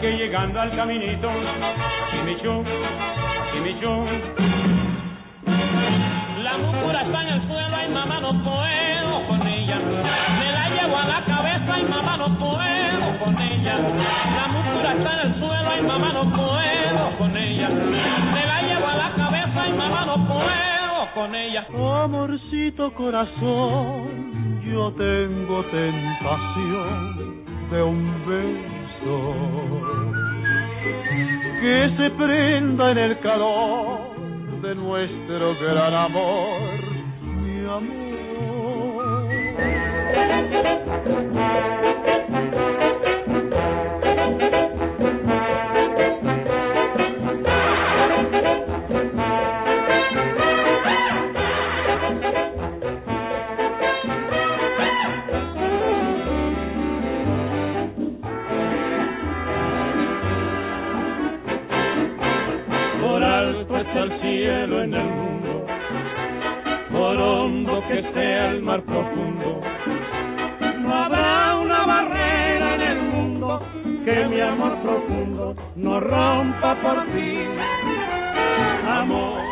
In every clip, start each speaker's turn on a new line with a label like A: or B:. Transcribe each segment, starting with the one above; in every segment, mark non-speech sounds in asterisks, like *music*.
A: que llegando al caminito, aquí me echó, aquí me echó. La mucura está en el suelo, ay mamá no puedo con ella, me la llevo a la cabeza, ay mamá no puedo con ella, la mucura está en el suelo, ay mamá no puedo con ella, me la llevo a la cabeza, ay mamá no puedo con ella.
B: Amorcito corazón, yo tengo tentación de un beso que se prenda en el calor de nuestro gran amor, mi amor.
A: Amor profundo no rompa por ti. Amor.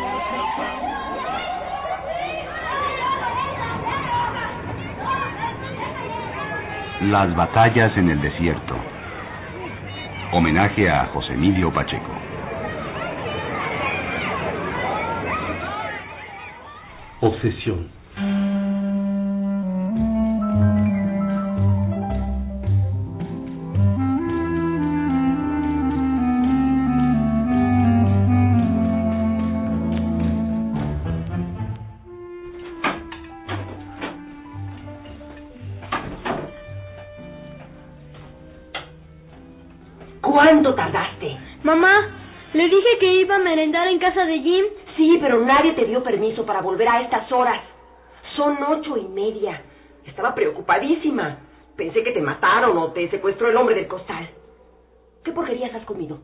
C: Las batallas en el desierto. Homenaje a José Emilio Pacheco.
D: Obsesión.
E: Casa de Jim
F: Sí, pero nadie te dio permiso para volver a estas horas. Son ocho y media. Estaba preocupadísima. Pensé que te mataron o te secuestró el hombre del costal. ¿Qué porquerías has comido?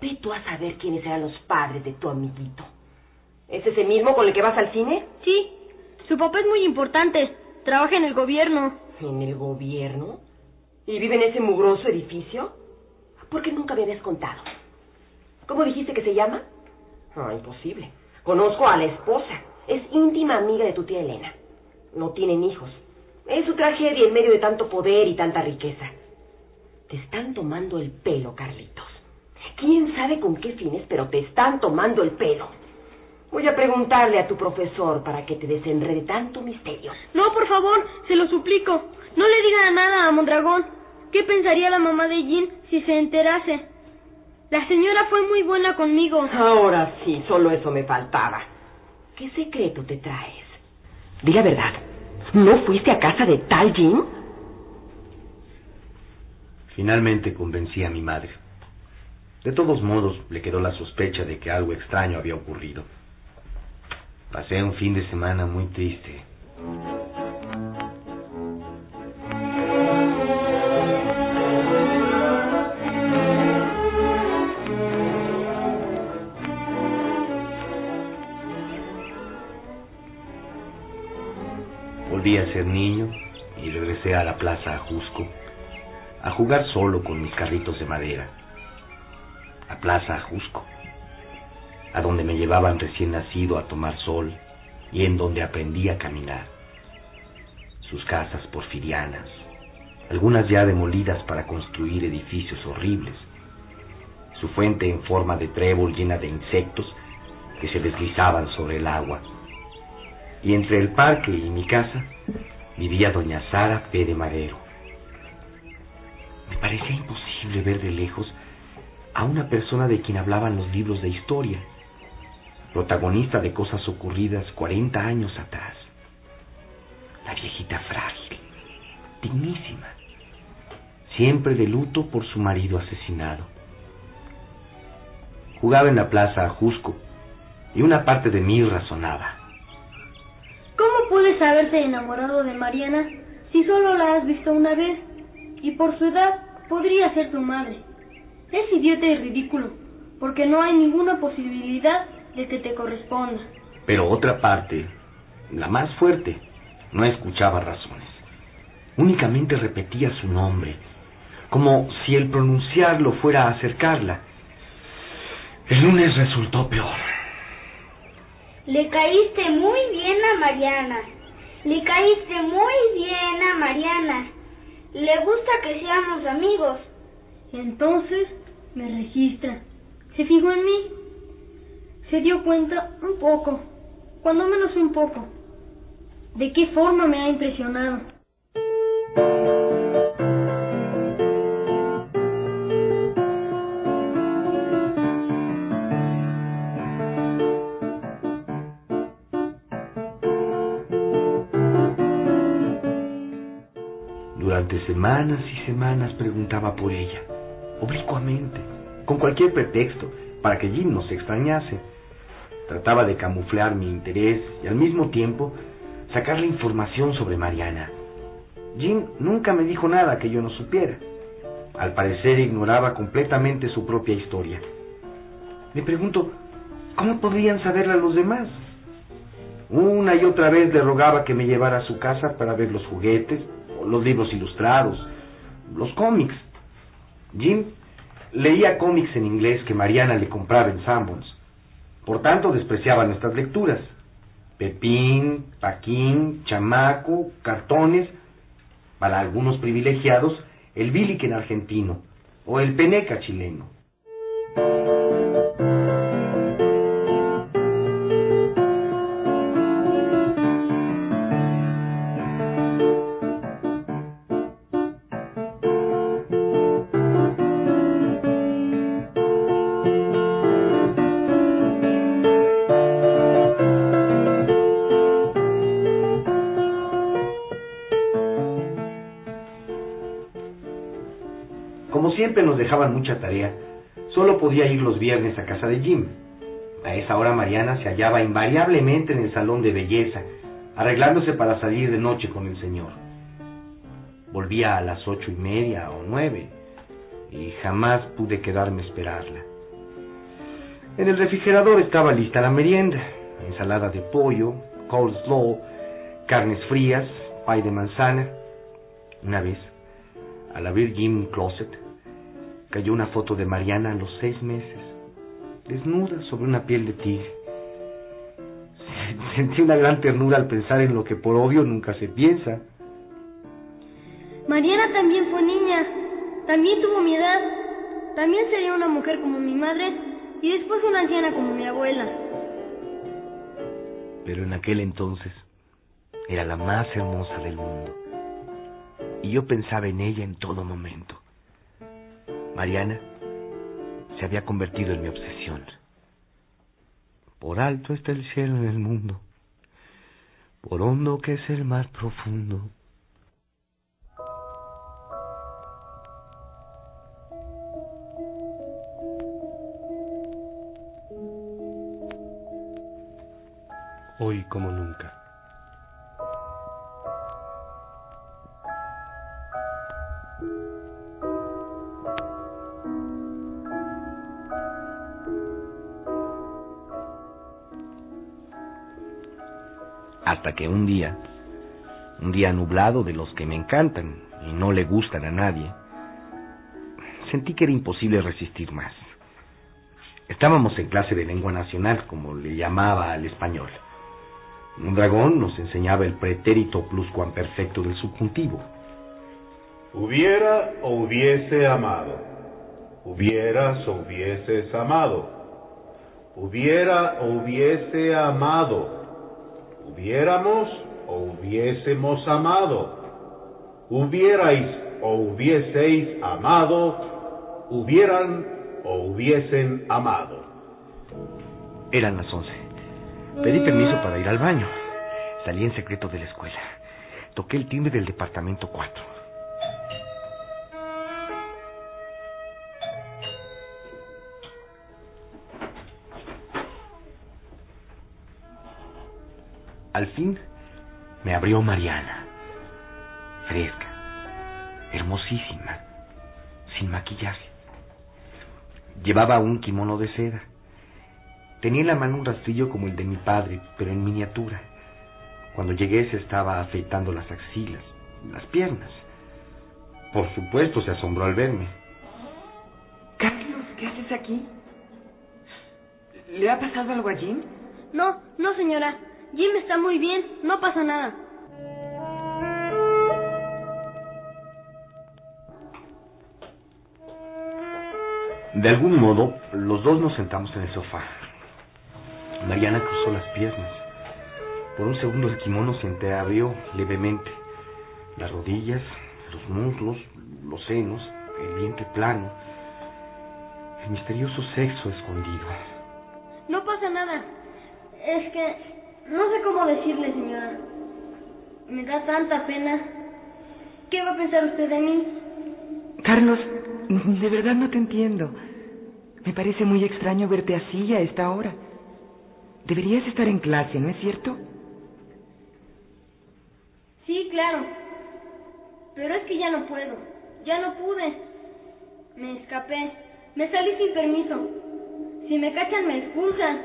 F: Ve tú a saber quiénes eran los padres de tu amiguito. ¿Es ese mismo con el que vas al cine?
E: Sí. Su papá es muy importante. Trabaja en el gobierno.
F: ¿En el gobierno? ¿Y vive en ese mugroso edificio? ¿Por qué nunca me habías contado? ¿Cómo dijiste que se llama? Ah, imposible. Conozco a la esposa. Es íntima amiga de tu tía Elena. No tienen hijos. Es su tragedia en medio de tanto poder y tanta riqueza. Te están tomando el pelo, Carlitos. Quién sabe con qué fines, pero te están tomando el pelo. Voy a preguntarle a tu profesor para que te desenrede tanto misterio.
E: No, por favor, se lo suplico. No le diga nada a Mondragón. ¿Qué pensaría la mamá de Jean si se enterase? La señora fue muy buena conmigo.
F: Ahora sí, solo eso me faltaba. ¿Qué secreto te traes? Di la verdad. ¿No fuiste a casa de tal Jim?
D: Finalmente convencí a mi madre. De todos modos, le quedó la sospecha de que algo extraño había ocurrido. Pasé un fin de semana muy triste. Ser niño y regresé a la plaza Ajusco a jugar solo con mis carritos de madera. A plaza Ajusco, a donde me llevaban recién nacido a tomar sol y en donde aprendí a caminar. Sus casas porfirianas, algunas ya demolidas para construir edificios horribles. Su fuente en forma de trébol llena de insectos que se deslizaban sobre el agua y entre el parque y mi casa vivía doña Sara P. de Madero. Me parecía imposible ver de lejos a una persona de quien hablaban los libros de historia, protagonista de cosas ocurridas 40 años atrás. La viejita frágil, dignísima, siempre de luto por su marido asesinado. Jugaba en la plaza a Jusco y una parte de mí razonaba.
E: ¿Cómo puedes haberte enamorado de Mariana si solo la has visto una vez? Y por su edad podría ser tu madre. Es idiota y ridículo, porque no hay ninguna posibilidad de que te corresponda.
D: Pero otra parte, la más fuerte, No escuchaba razones. Únicamente repetía su nombre, como si el pronunciarlo fuera a acercarla. El lunes resultó peor.
G: Le caíste muy bien a Mariana. Le caíste muy bien a Mariana. Le gusta que seamos amigos.
E: Entonces me registra. Se fijó en mí. Se dio cuenta un poco, cuando menos un poco, de qué forma me ha impresionado.
D: Durante semanas y semanas preguntaba por ella, oblicuamente, con cualquier pretexto, para que Jim no se extrañase. Trataba de camuflar mi interés y al mismo tiempo sacarle información sobre Mariana. Jim nunca me dijo nada que yo no supiera. Al parecer ignoraba completamente su propia historia. Me pregunto, ¿cómo podrían saberla los demás? Una y otra vez le rogaba que me llevara a su casa para ver los juguetes, los libros ilustrados, los cómics. Jim leía cómics en inglés que Mariana le compraba en Sanborns. Por tanto, despreciaba nuestras lecturas. Pepín, Paquín, Chamaco, cartones, para algunos privilegiados, el Billiken argentino o el Peneca chileno. Como siempre nos dejaban mucha tarea, solo podía ir los viernes a casa de Jim. A esa hora Mariana se hallaba invariablemente en el salón de belleza, arreglándose para salir de noche con el señor. Volvía a las ocho y media o nueve, y jamás pude quedarme a esperarla. En el refrigerador estaba lista la merienda, ensalada de pollo, coleslaw, carnes frías, pay de manzana. Una vez, al abrir Jim closet, cayó una foto de Mariana a los seis meses, desnuda sobre una piel de tigre. *laughs* Sentí una gran ternura al pensar en lo que por obvio nunca se piensa.
E: Mariana también fue niña, también tuvo mi edad, también sería una mujer como mi madre y después una anciana como mi abuela.
D: Pero en aquel entonces era la más hermosa del mundo y yo pensaba en ella en todo momento. Mariana se había convertido en mi obsesión. Por alto está el cielo en el mundo, por hondo que es el mar profundo.
H: Hoy como nunca.
D: Que un día, un día nublado de los que me encantan y no le gustan a nadie, sentí que era imposible resistir más. Estábamos en clase de lengua nacional, como le llamaba al español. Un dragón nos enseñaba el pretérito pluscuamperfecto del subjuntivo.
I: Hubiera o hubiese amado. Hubieras o hubieses amado. Hubiera o hubiese amado. Hubiéramos o hubiésemos amado. Hubierais o hubieseis amado. Hubieran o hubiesen amado.
D: Eran las once. Pedí permiso para ir al baño. Salí en secreto de la escuela. Toqué el timbre del departamento 4. Al fin me abrió Mariana. Fresca, hermosísima, sin maquillaje. Llevaba un kimono de seda. Tenía en la mano un rastrillo como el de mi padre, pero en miniatura. Cuando llegué se estaba afeitando las axilas, las piernas. Por supuesto se asombró al verme.
J: Carlos, ¿qué haces aquí? ¿Le ha pasado algo a Jim?
E: No, no, señora. Jim está muy bien, no pasa nada.
D: De algún modo, los dos nos sentamos en el sofá. Mariana cruzó las piernas. Por un segundo el kimono se entreabrió levemente. Las rodillas, los muslos, los senos, el vientre plano. El misterioso sexo escondido.
E: No pasa nada. Es que no sé cómo decirle, señora. Me da tanta pena. ¿Qué va a pensar usted de mí?
J: Carlos, de verdad no te entiendo. Me parece muy extraño verte así a esta hora. Deberías estar en clase, ¿no es cierto?
E: Sí, claro. Pero es que ya no puedo. Ya no pude. Me escapé. Me salí sin permiso. Si me cachan, me expulsan.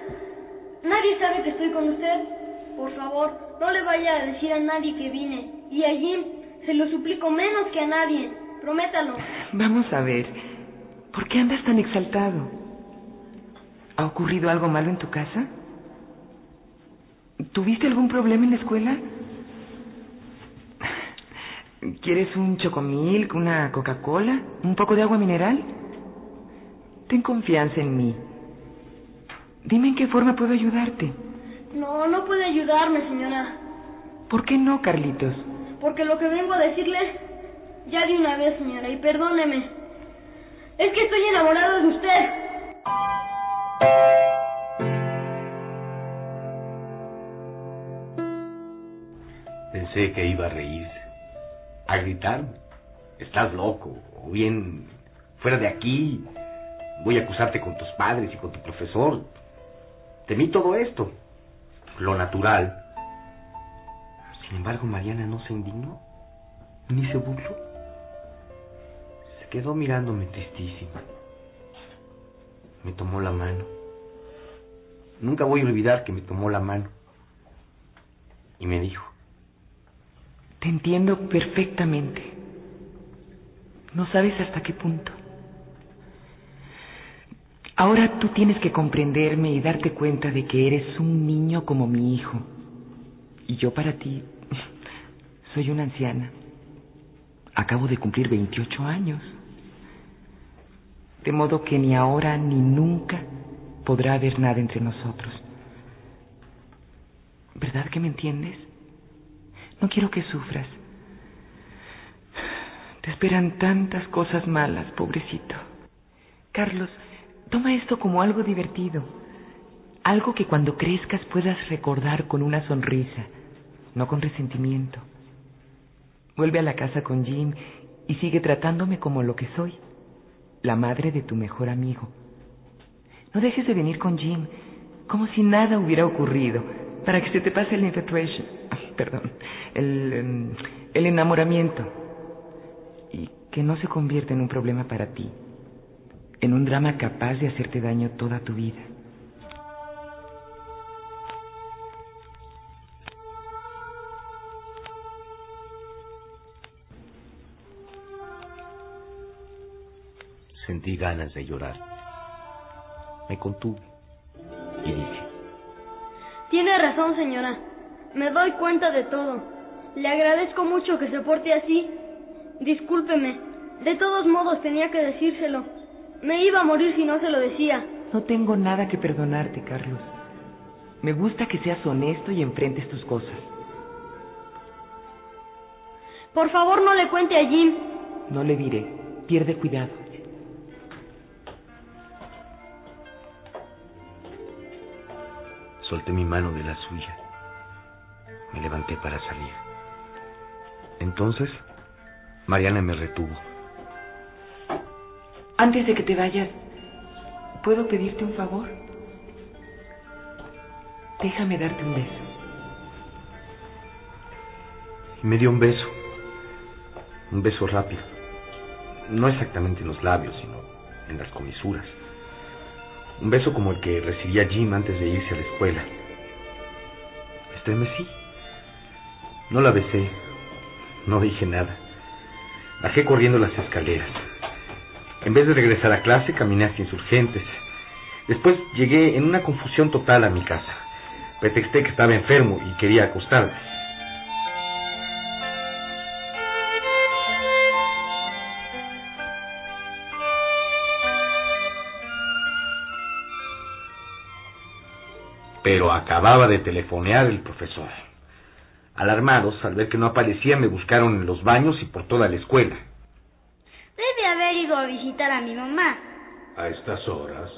E: Nadie sabe que estoy con usted. Por favor, no le vaya a decir a nadie que vine. Y a Jim, se lo suplico menos que a nadie. Prométalo.
J: Vamos a ver. ¿Por qué andas tan exaltado? ¿Ha ocurrido algo malo en tu casa? ¿Tuviste algún problema en la escuela? ¿Quieres un chocomilk, una Coca-Cola, un poco de agua mineral? Ten confianza en mí. Dime en qué forma puedo ayudarte.
E: No, no puede ayudarme, señora.
J: ¿Por qué no, Carlitos?
E: Porque lo que vengo a decirle, ya de una vez, señora, y perdóneme. Es que estoy enamorado de usted.
D: Pensé que iba a reírse, a gritar, estás loco, o bien, fuera de aquí, voy a acusarte con tus padres y con tu profesor. Temí todo esto, lo natural. Sin embargo, Mariana no se indignó, ni se burló. Se quedó mirándome tristísima. Me tomó la mano. Nunca voy a olvidar que me tomó la mano. Y me dijo,
J: Te entiendo perfectamente. No sabes hasta qué punto. Ahora tú tienes que comprenderme y darte cuenta de que eres un niño como mi hijo. Y yo para ti *laughs* soy una anciana. Acabo de cumplir 28 años. De modo que ni ahora ni nunca podrá haber nada entre nosotros. ¿Verdad que me entiendes? No quiero que sufras. Te esperan tantas cosas malas, pobrecito. Carlos, toma esto como algo divertido. Algo que cuando crezcas puedas recordar con una sonrisa, no con resentimiento. Vuelve a la casa con Jim y sigue tratándome como lo que soy, la madre de tu mejor amigo. No dejes de venir con Jim, como si nada hubiera ocurrido, para que se te pase el infatuation, perdón, el, em, el enamoramiento, y que no se convierta en un problema para ti, en un drama capaz de hacerte daño toda tu vida.
D: Sentí ganas de llorar. Me contuve y dije,
E: Tiene razón, señora. Me doy cuenta de todo. Le agradezco mucho que se porte así. Discúlpeme. De todos modos tenía que decírselo. Me iba a morir si no se lo decía.
J: No tengo nada que perdonarte, Carlos. Me gusta que seas honesto y enfrentes tus cosas.
E: Por favor, no le cuente a Jim.
J: No le diré. Pierde cuidado.
D: solté mi mano de la suya. Me levanté para salir. Entonces, Mariana me retuvo.
J: Antes de que te vayas, ¿puedo pedirte un favor? Déjame darte un beso.
D: Y me dio un beso. Un beso rápido. No exactamente en los labios, sino en las comisuras. Un beso como el que recibía Jim antes de irse a la escuela. Estremecí. No la besé. No dije nada. Bajé corriendo las escaleras. En vez de regresar a clase, caminé hacia insurgentes. Después llegué en una confusión total a mi casa. Pretexté que estaba enfermo y quería acostarme. Pero acababa de telefonear el profesor. Alarmados, al ver que no aparecía, me buscaron en los baños y por toda la escuela.
G: Debe haber ido a visitar a mi mamá.
I: ¿A estas horas?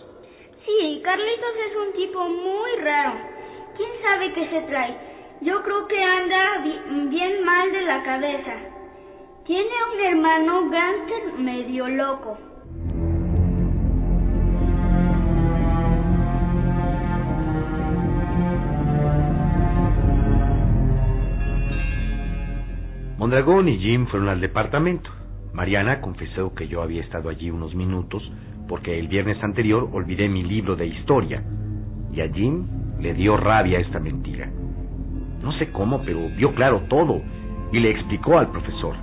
G: Sí, Carlitos es un tipo muy raro. ¿Quién sabe qué se trae? Yo creo que anda bi- bien mal de la cabeza. Tiene un hermano gánster medio loco.
D: Mondragón y Jim fueron al departamento. Mariana confesó que yo había estado allí unos minutos porque el viernes anterior olvidé mi libro de historia. Y a Jim le dio rabia esta mentira. No sé cómo, pero vio claro todo y le explicó al profesor.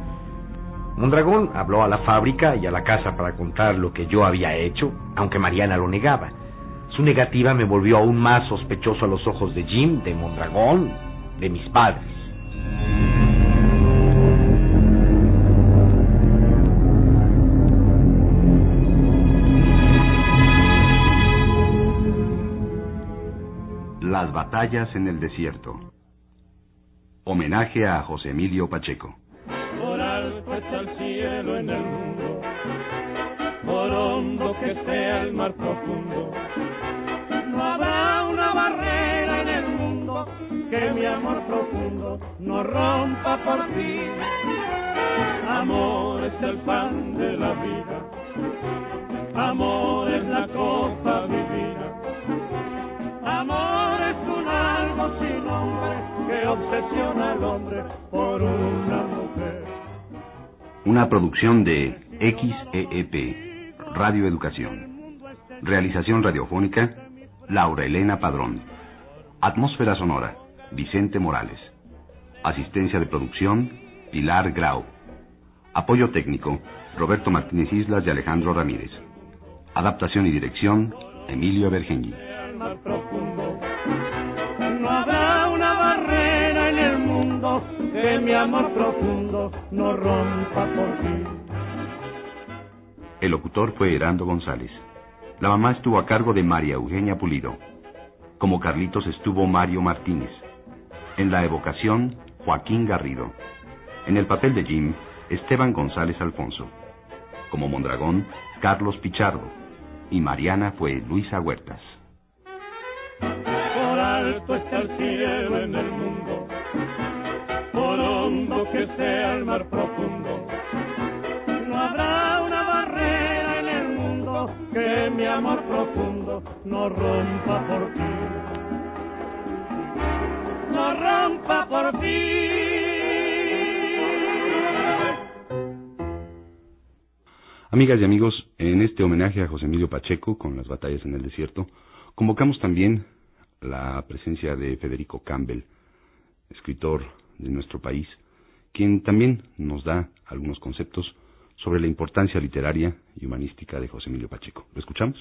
D: Mondragón habló a la fábrica y a la casa para contar lo que yo había hecho, aunque Mariana lo negaba. Su negativa me volvió aún más sospechoso a los ojos de Jim, de Mondragón, de mis padres.
C: Batallas en el desierto. Homenaje a José Emilio Pacheco.
K: por alto está el cielo en el mundo, por hondo que sea el mar profundo. No habrá una barrera en el mundo que mi amor profundo no rompa por ti. Amor es el pan de la vida, amor es la copa obsesiona al hombre por una mujer.
C: Una producción de XEEP, Radio Educación. Realización radiofónica, Laura Elena Padrón. Atmósfera sonora, Vicente Morales. Asistencia de producción, Pilar Grau. Apoyo técnico, Roberto Martínez Islas y Alejandro Ramírez. Adaptación y dirección, Emilio Bergengui.
K: Mi amor profundo no rompa por ti.
C: El locutor fue Herando González. La mamá estuvo a cargo de María Eugenia Pulido. Como Carlitos estuvo Mario Martínez. En la evocación, Joaquín Garrido. En el papel de Jim, Esteban González Alfonso. Como Mondragón, Carlos Pichardo. Y Mariana fue Luisa Huertas.
K: Por alto está el cielo que mi amor profundo no rompa por ti. No rompa por ti.
C: Amigas y amigos, en este homenaje a José Emilio Pacheco con las batallas en el desierto, convocamos también la presencia de Federico Campbell, escritor de nuestro país, quien también nos da algunos conceptos sobre la importancia literaria y humanística de José Emilio Pacheco. ¿Lo escuchamos?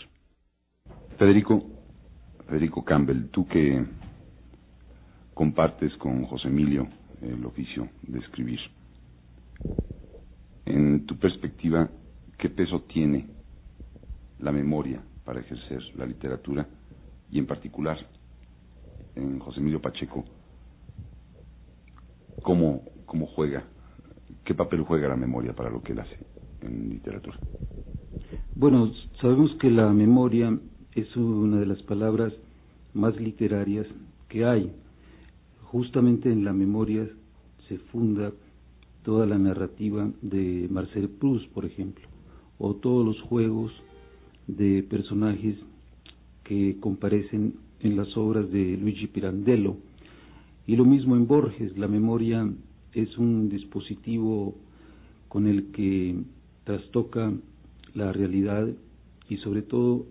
C: Federico, Federico Campbell, tú que compartes con José Emilio el oficio de escribir, en tu perspectiva, ¿qué peso tiene la memoria para ejercer la literatura y en particular en José Emilio Pacheco, cómo, cómo juega, qué papel juega la memoria para lo que él hace en literatura?
L: Bueno, sabemos que la memoria es una de las palabras más literarias que hay. Justamente en la memoria se funda toda la narrativa de Marcel Proust, por ejemplo, o todos los juegos de personajes que comparecen en las obras de Luigi Pirandello. Y lo mismo en Borges, la memoria es un dispositivo con el que trastoca la realidad y sobre todo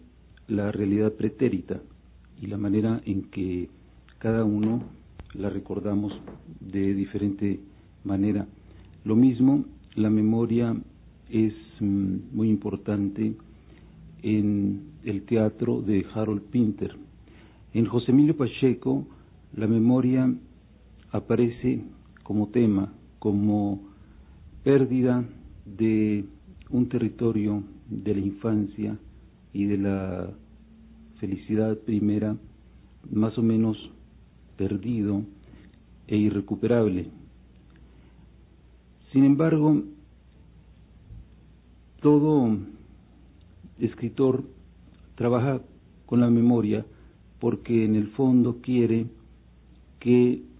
L: la realidad pretérita y la manera en que cada uno la recordamos de diferente manera. Lo mismo, la memoria es mm, muy importante en el teatro de Harold Pinter. En José Emilio Pacheco, la memoria aparece como tema, como pérdida de un territorio de la infancia y de la felicidad primera más o menos perdido e irrecuperable. Sin embargo, todo escritor trabaja con la memoria porque en el fondo quiere que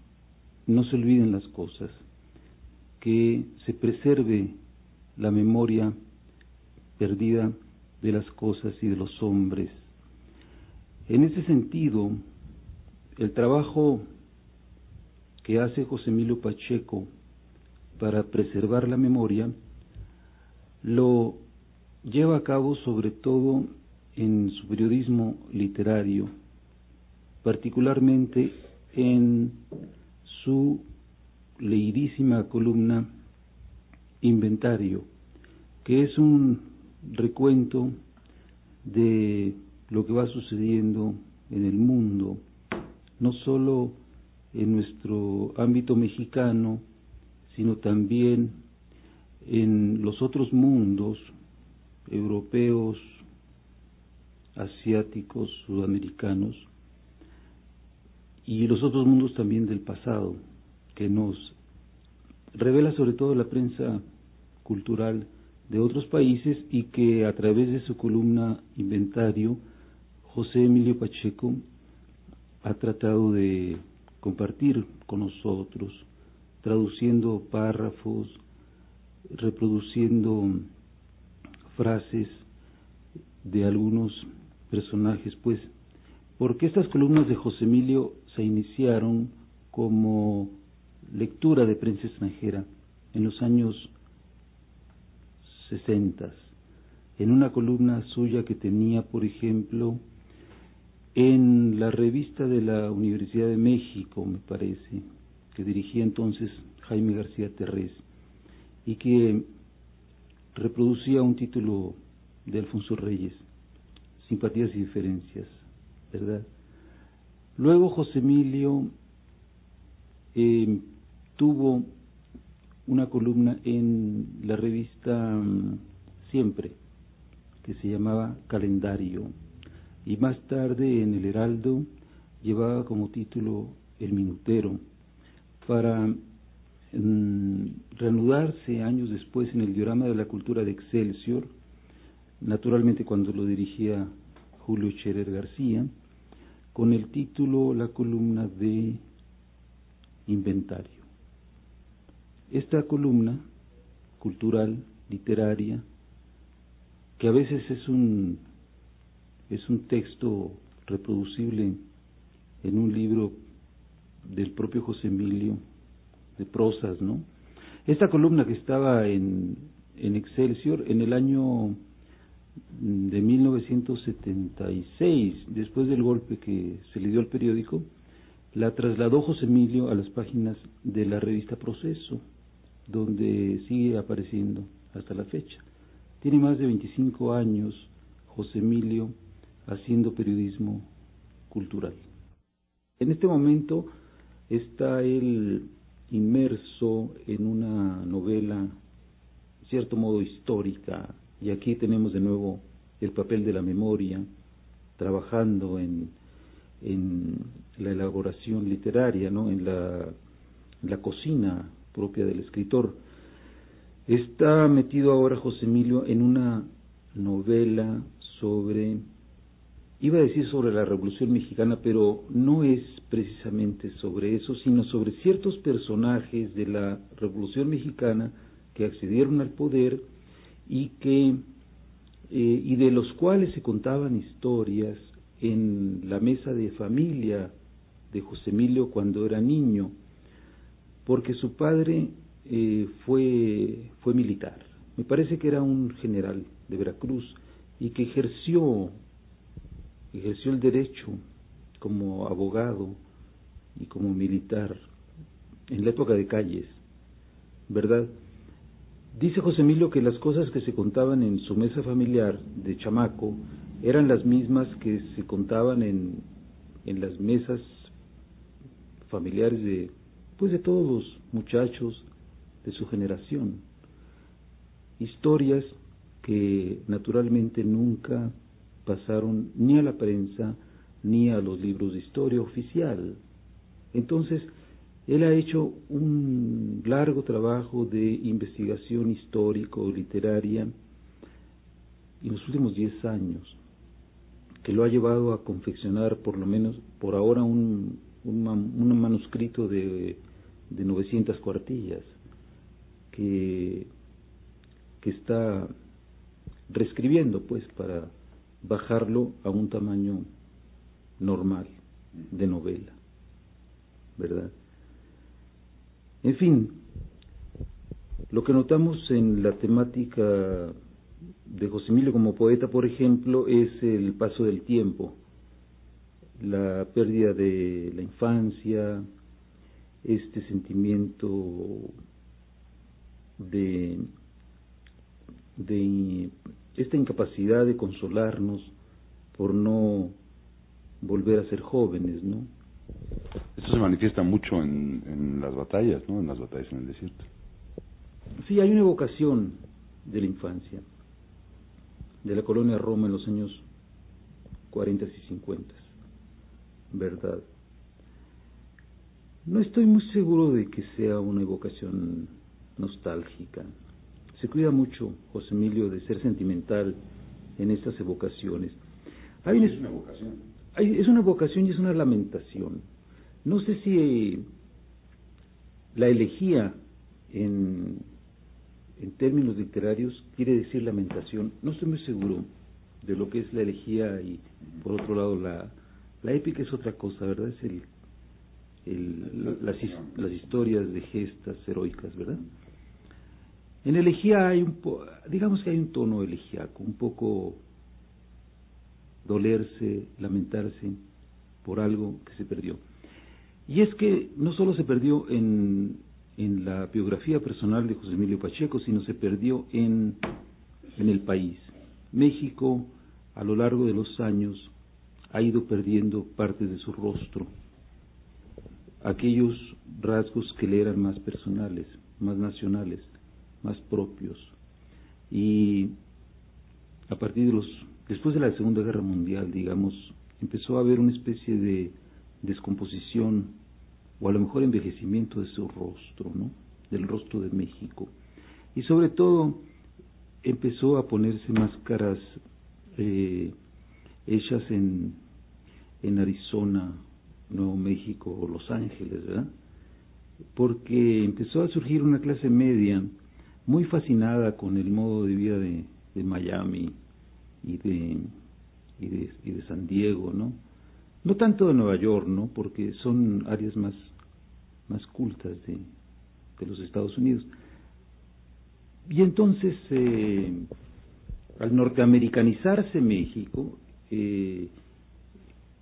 L: no se olviden las cosas, que se preserve la memoria perdida de las cosas y de los hombres. En ese sentido, el trabajo que hace José Emilio Pacheco para preservar la memoria lo lleva a cabo sobre todo en su periodismo literario, particularmente en su leidísima columna Inventario, que es un recuento de lo que va sucediendo en el mundo, no solo en nuestro ámbito mexicano, sino también en los otros mundos europeos, asiáticos, sudamericanos, y los otros mundos también del pasado, que nos revela sobre todo la prensa cultural de otros países y que a través de su columna Inventario, José Emilio Pacheco ha tratado de compartir con nosotros, traduciendo párrafos, reproduciendo frases de algunos personajes, pues, porque estas columnas de José Emilio se iniciaron como lectura de prensa extranjera en los años sesentas, en una columna suya que tenía, por ejemplo, en la revista de la Universidad de México, me parece, que dirigía entonces Jaime García Terrés, y que reproducía un título de Alfonso Reyes, Simpatías y Diferencias, ¿verdad? Luego José Emilio eh, tuvo una columna en la revista mm, Siempre, que se llamaba Calendario, y más tarde en el Heraldo llevaba como título El Minutero, para mm, reanudarse años después en el diorama de la cultura de Excelsior, naturalmente cuando lo dirigía Julio Scherer García, con el título La columna de Inventario. Esta columna cultural, literaria, que a veces es un, es un texto reproducible en un libro del propio José Emilio, de prosas, ¿no? Esta columna que estaba en, en Excelsior en el año de 1976, después del golpe que se le dio al periódico, la trasladó José Emilio a las páginas de la revista Proceso, donde sigue apareciendo hasta la fecha. Tiene más de 25 años José Emilio haciendo periodismo cultural. En este momento está él inmerso en una novela, en cierto modo histórica, y aquí tenemos de nuevo el papel de la memoria, trabajando en, en la elaboración literaria, ¿no? en la, en la cocina propia del escritor. Está metido ahora José Emilio en una novela sobre, iba a decir sobre la Revolución Mexicana, pero no es precisamente sobre eso, sino sobre ciertos personajes de la Revolución Mexicana que accedieron al poder y que eh, y de los cuales se contaban historias en la mesa de familia de José Emilio cuando era niño porque su padre eh, fue, fue militar. Me parece que era un general de Veracruz y que ejerció, ejerció el derecho como abogado y como militar en la época de calles, ¿verdad? Dice José Emilio que las cosas que se contaban en su mesa familiar de chamaco eran las mismas que se contaban en, en las mesas familiares de pues de todos los muchachos de su generación. Historias que naturalmente nunca pasaron ni a la prensa ni a los libros de historia oficial. Entonces, él ha hecho un largo trabajo de investigación histórico-literaria en los últimos diez años, que lo ha llevado a confeccionar por lo menos por ahora un, un, manuscrito de, de 900 cuartillas que, que está reescribiendo pues para bajarlo a un tamaño normal de novela, ¿verdad? En fin, lo que notamos en la temática de José Emilio como poeta, por ejemplo, es el paso del tiempo, la pérdida de la infancia, este sentimiento de, de esta incapacidad de consolarnos por no volver a ser jóvenes, ¿no?
C: Esto se manifiesta mucho en, en las batallas, ¿no? En las batallas en el desierto.
L: Sí, hay una evocación de la infancia, de la colonia Roma en los años 40 y 50, ¿verdad? No estoy muy seguro de que sea una evocación nostálgica. Se cuida mucho José Emilio de ser sentimental en estas evocaciones.
C: Hay es una evocación.
L: es una evocación y es una lamentación. No sé si la elegía en, en términos literarios quiere decir lamentación. No estoy muy seguro de lo que es la elegía y por otro lado la, la épica es otra cosa, ¿verdad? Es el las, las, historias de gestas heroicas, ¿verdad? En elegía hay un, digamos que hay un tono elegíaco, un poco dolerse, lamentarse por algo que se perdió. Y es que no solo se perdió en, en la biografía personal de José Emilio Pacheco, sino se perdió en, en el país. México, a lo largo de los años, ha ido perdiendo parte de su rostro, aquellos rasgos que le eran más personales, más nacionales, más propios. Y a partir de los, después de la Segunda Guerra Mundial, digamos, empezó a haber una especie de descomposición o a lo mejor envejecimiento de su rostro, ¿no? Del rostro de México. Y sobre todo empezó a ponerse máscaras eh, hechas en, en Arizona, Nuevo México o Los Ángeles, ¿verdad? Porque empezó a surgir una clase media muy fascinada con el modo de vida de, de Miami y de, y de, y de San Diego, ¿no? No tanto de Nueva York, ¿no? Porque son áreas más, más cultas de, de los Estados Unidos. Y entonces, eh, al norteamericanizarse México, eh,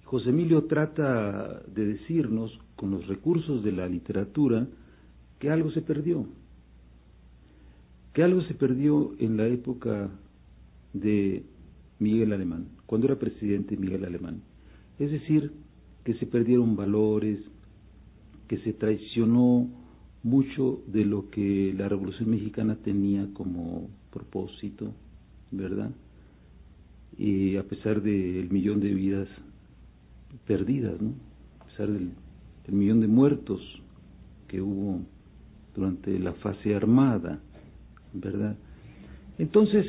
L: José Emilio trata de decirnos, con los recursos de la literatura, que algo se perdió, que algo se perdió en la época de Miguel Alemán, cuando era presidente Miguel Alemán. Es decir, que se perdieron valores, que se traicionó mucho de lo que la Revolución Mexicana tenía como propósito, ¿verdad? Y a pesar del millón de vidas perdidas, ¿no? A pesar del, millón de muertos que hubo durante la fase armada, ¿verdad? Entonces,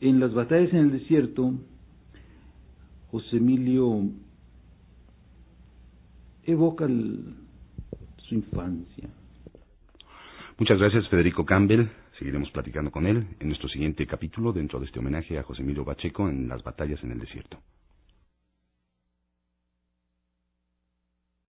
L: en las batallas en el desierto, José Emilio evoca su infancia.
C: Muchas gracias, Federico Campbell. Seguiremos platicando con él en nuestro siguiente capítulo dentro de este homenaje a José Emilio Pacheco en las batallas en el desierto.